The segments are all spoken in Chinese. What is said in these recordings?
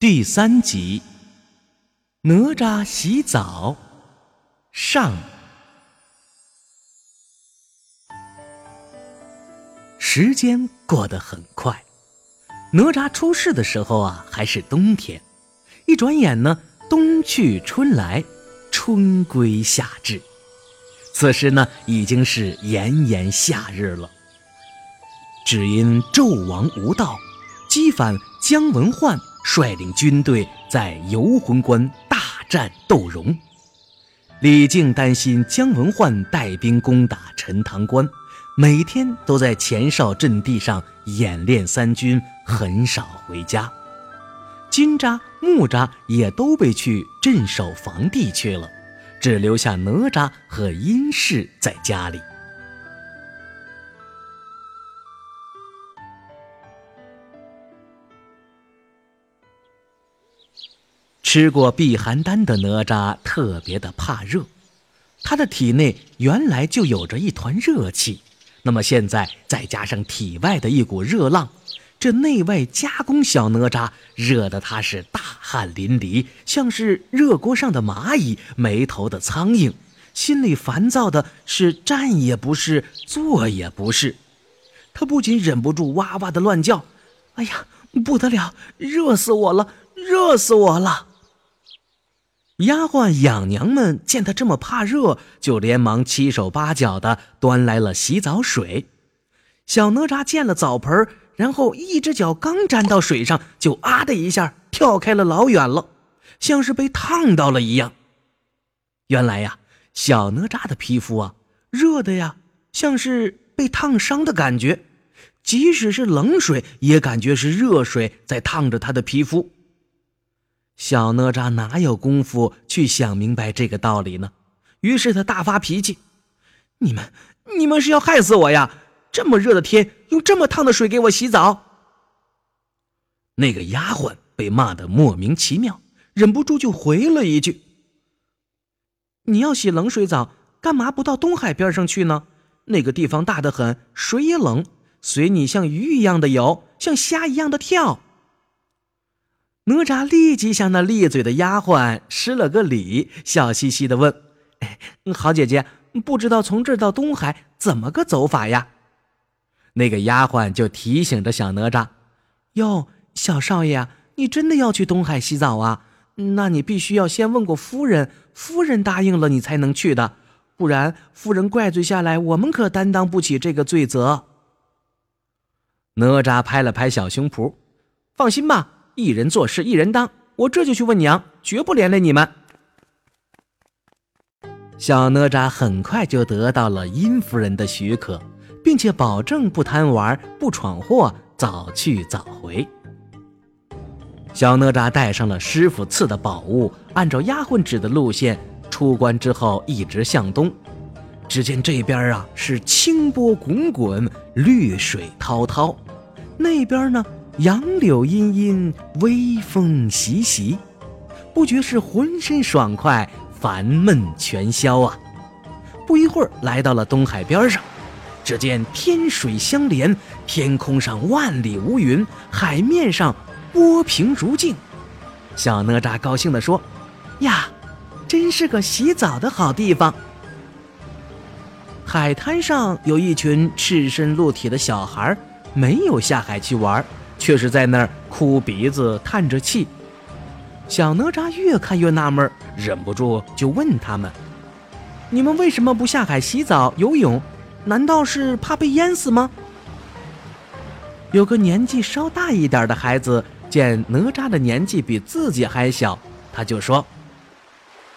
第三集，哪吒洗澡上。时间过得很快，哪吒出世的时候啊，还是冬天。一转眼呢，冬去春来，春归夏至。此时呢，已经是炎炎夏日了。只因纣王无道，激反姜文焕。率领军队在游魂关大战窦融，李靖担心姜文焕带兵攻打陈塘关，每天都在前哨阵地上演练三军，很少回家。金吒、木吒也都被去镇守防地去了，只留下哪吒和殷氏在家里。吃过避寒丹的哪吒特别的怕热，他的体内原来就有着一团热气，那么现在再加上体外的一股热浪，这内外夹攻小哪吒，热得他是大汗淋漓，像是热锅上的蚂蚁，没头的苍蝇，心里烦躁的是站也不是，坐也不是，他不仅忍不住哇哇的乱叫：“哎呀，不得了，热死我了，热死我了！”丫鬟养娘们见他这么怕热，就连忙七手八脚的端来了洗澡水。小哪吒见了澡盆，然后一只脚刚沾到水上，就啊的一下跳开了老远了，像是被烫到了一样。原来呀，小哪吒的皮肤啊，热的呀，像是被烫伤的感觉，即使是冷水，也感觉是热水在烫着他的皮肤。小哪吒哪有功夫去想明白这个道理呢？于是他大发脾气：“你们，你们是要害死我呀！这么热的天，用这么烫的水给我洗澡。”那个丫鬟被骂得莫名其妙，忍不住就回了一句：“你要洗冷水澡，干嘛不到东海边上去呢？那个地方大得很，水也冷，随你像鱼一样的游，像虾一样的跳。”哪吒立即向那利嘴的丫鬟施了个礼，笑嘻嘻的问：“好姐姐，不知道从这儿到东海怎么个走法呀？”那个丫鬟就提醒着小哪吒：“哟，小少爷，你真的要去东海洗澡啊？那你必须要先问过夫人，夫人答应了你才能去的，不然夫人怪罪下来，我们可担当不起这个罪责。”哪吒拍了拍小胸脯：“放心吧。”一人做事一人当，我这就去问娘，绝不连累你们。小哪吒很快就得到了殷夫人的许可，并且保证不贪玩、不闯祸，早去早回。小哪吒带上了师傅赐的宝物，按照丫鬟指的路线出关之后，一直向东。只见这边啊是清波滚滚，绿水滔滔，那边呢？杨柳阴阴，微风习习，不觉是浑身爽快，烦闷全消啊！不一会儿，来到了东海边上，只见天水相连，天空上万里无云，海面上波平如镜。小哪吒高兴地说：“呀，真是个洗澡的好地方！”海滩上有一群赤身露体的小孩，没有下海去玩。却是在那儿哭鼻子叹着气，小哪吒越看越纳闷，忍不住就问他们：“你们为什么不下海洗澡游泳？难道是怕被淹死吗？”有个年纪稍大一点的孩子见哪吒的年纪比自己还小，他就说：“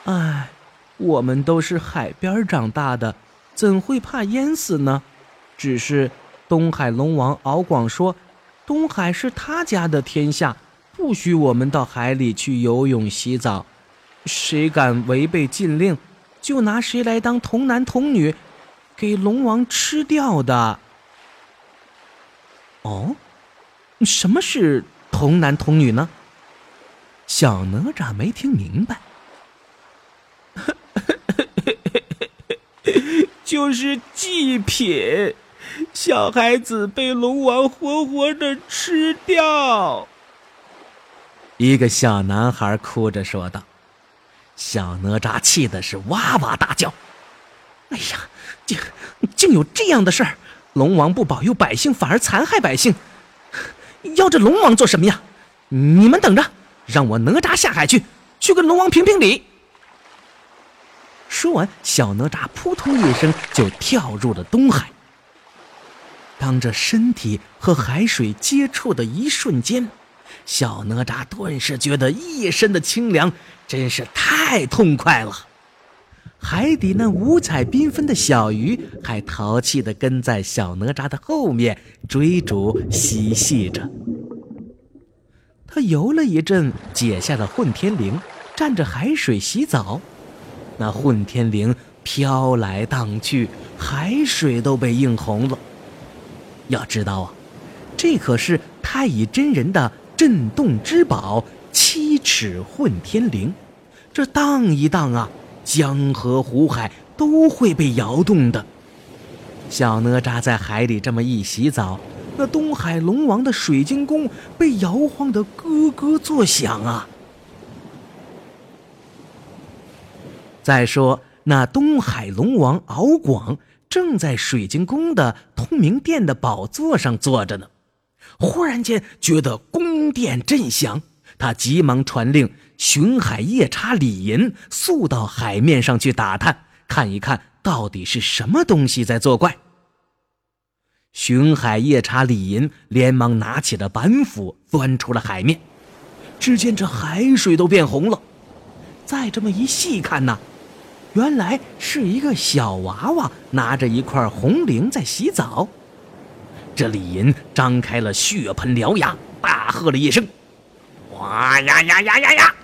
哎，我们都是海边长大的，怎会怕淹死呢？只是东海龙王敖广说。”东海是他家的天下，不许我们到海里去游泳洗澡。谁敢违背禁令，就拿谁来当童男童女，给龙王吃掉的。哦，什么是童男童女呢？小哪吒没听明白。就是祭品。小孩子被龙王活活的吃掉。一个小男孩哭着说道。小哪吒气的是哇哇大叫：“哎呀，竟竟有这样的事儿！龙王不保佑百姓，反而残害百姓，要这龙王做什么呀？你们等着，让我哪吒下海去，去跟龙王评评理。”说完，小哪吒扑通一声就跳入了东海。当这身体和海水接触的一瞬间，小哪吒顿时觉得一身的清凉，真是太痛快了。海底那五彩缤纷的小鱼还淘气地跟在小哪吒的后面追逐嬉戏着。他游了一阵，解下了混天绫，蘸着海水洗澡。那混天绫飘来荡去，海水都被映红了。要知道啊，这可是太乙真人的镇洞之宝——七尺混天绫。这荡一荡啊，江河湖海都会被摇动的。小哪吒在海里这么一洗澡，那东海龙王的水晶宫被摇晃得咯咯作响啊。再说，那东海龙王敖广正在水晶宫的通明殿的宝座上坐着呢，忽然间觉得宫殿震响，他急忙传令巡海夜叉李银速到海面上去打探，看一看到底是什么东西在作怪。巡海夜叉李银连忙拿起了板斧，钻出了海面，只见这海水都变红了，再这么一细看呐。原来是一个小娃娃拿着一块红绫在洗澡。这李银张开了血盆獠牙，大喝了一声：“哇呀呀呀呀呀！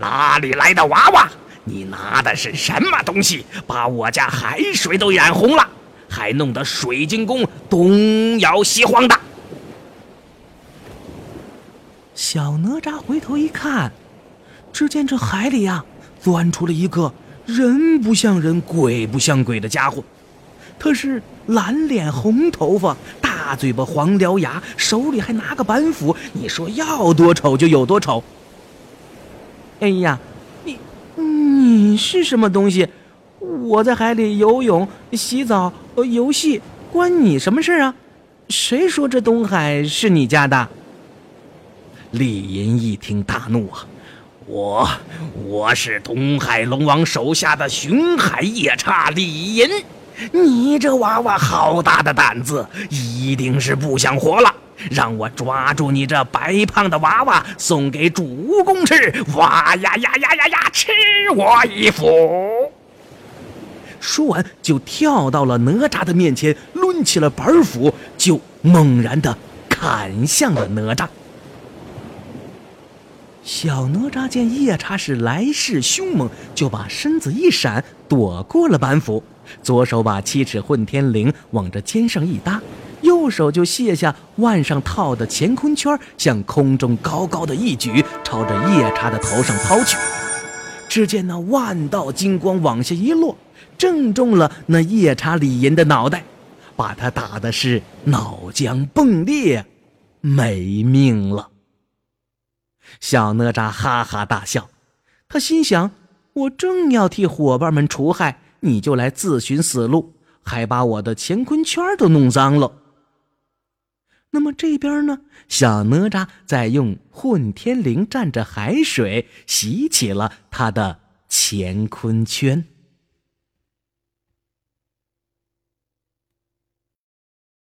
哪里来的娃娃？你拿的是什么东西？把我家海水都染红了，还弄得水晶宫东摇西晃的！”小哪吒回头一看，只见这海里呀，钻出了一个。人不像人，鬼不像鬼的家伙，他是蓝脸红头发，大嘴巴黄獠牙，手里还拿个板斧。你说要多丑就有多丑。哎呀，你你是什么东西？我在海里游泳、洗澡、游戏，关你什么事啊？谁说这东海是你家的？李银一听大怒啊！我我是东海龙王手下的巡海夜叉李银，你这娃娃好大的胆子，一定是不想活了！让我抓住你这白胖的娃娃，送给主公吃！哇呀呀呀呀呀，吃我一斧！说完，就跳到了哪吒的面前，抡起了板斧，就猛然的砍向了哪吒。小哪吒见夜叉是来势凶猛，就把身子一闪，躲过了板斧，左手把七尺混天绫往这肩上一搭，右手就卸下腕上套的乾坤圈，向空中高高的一举，朝着夜叉的头上抛去。只见那万道金光往下一落，正中了那夜叉李银的脑袋，把他打的是脑浆迸裂，没命了。小哪吒哈哈大笑，他心想：“我正要替伙伴们除害，你就来自寻死路，还把我的乾坤圈都弄脏了。”那么这边呢？小哪吒在用混天绫蘸着海水洗起了他的乾坤圈。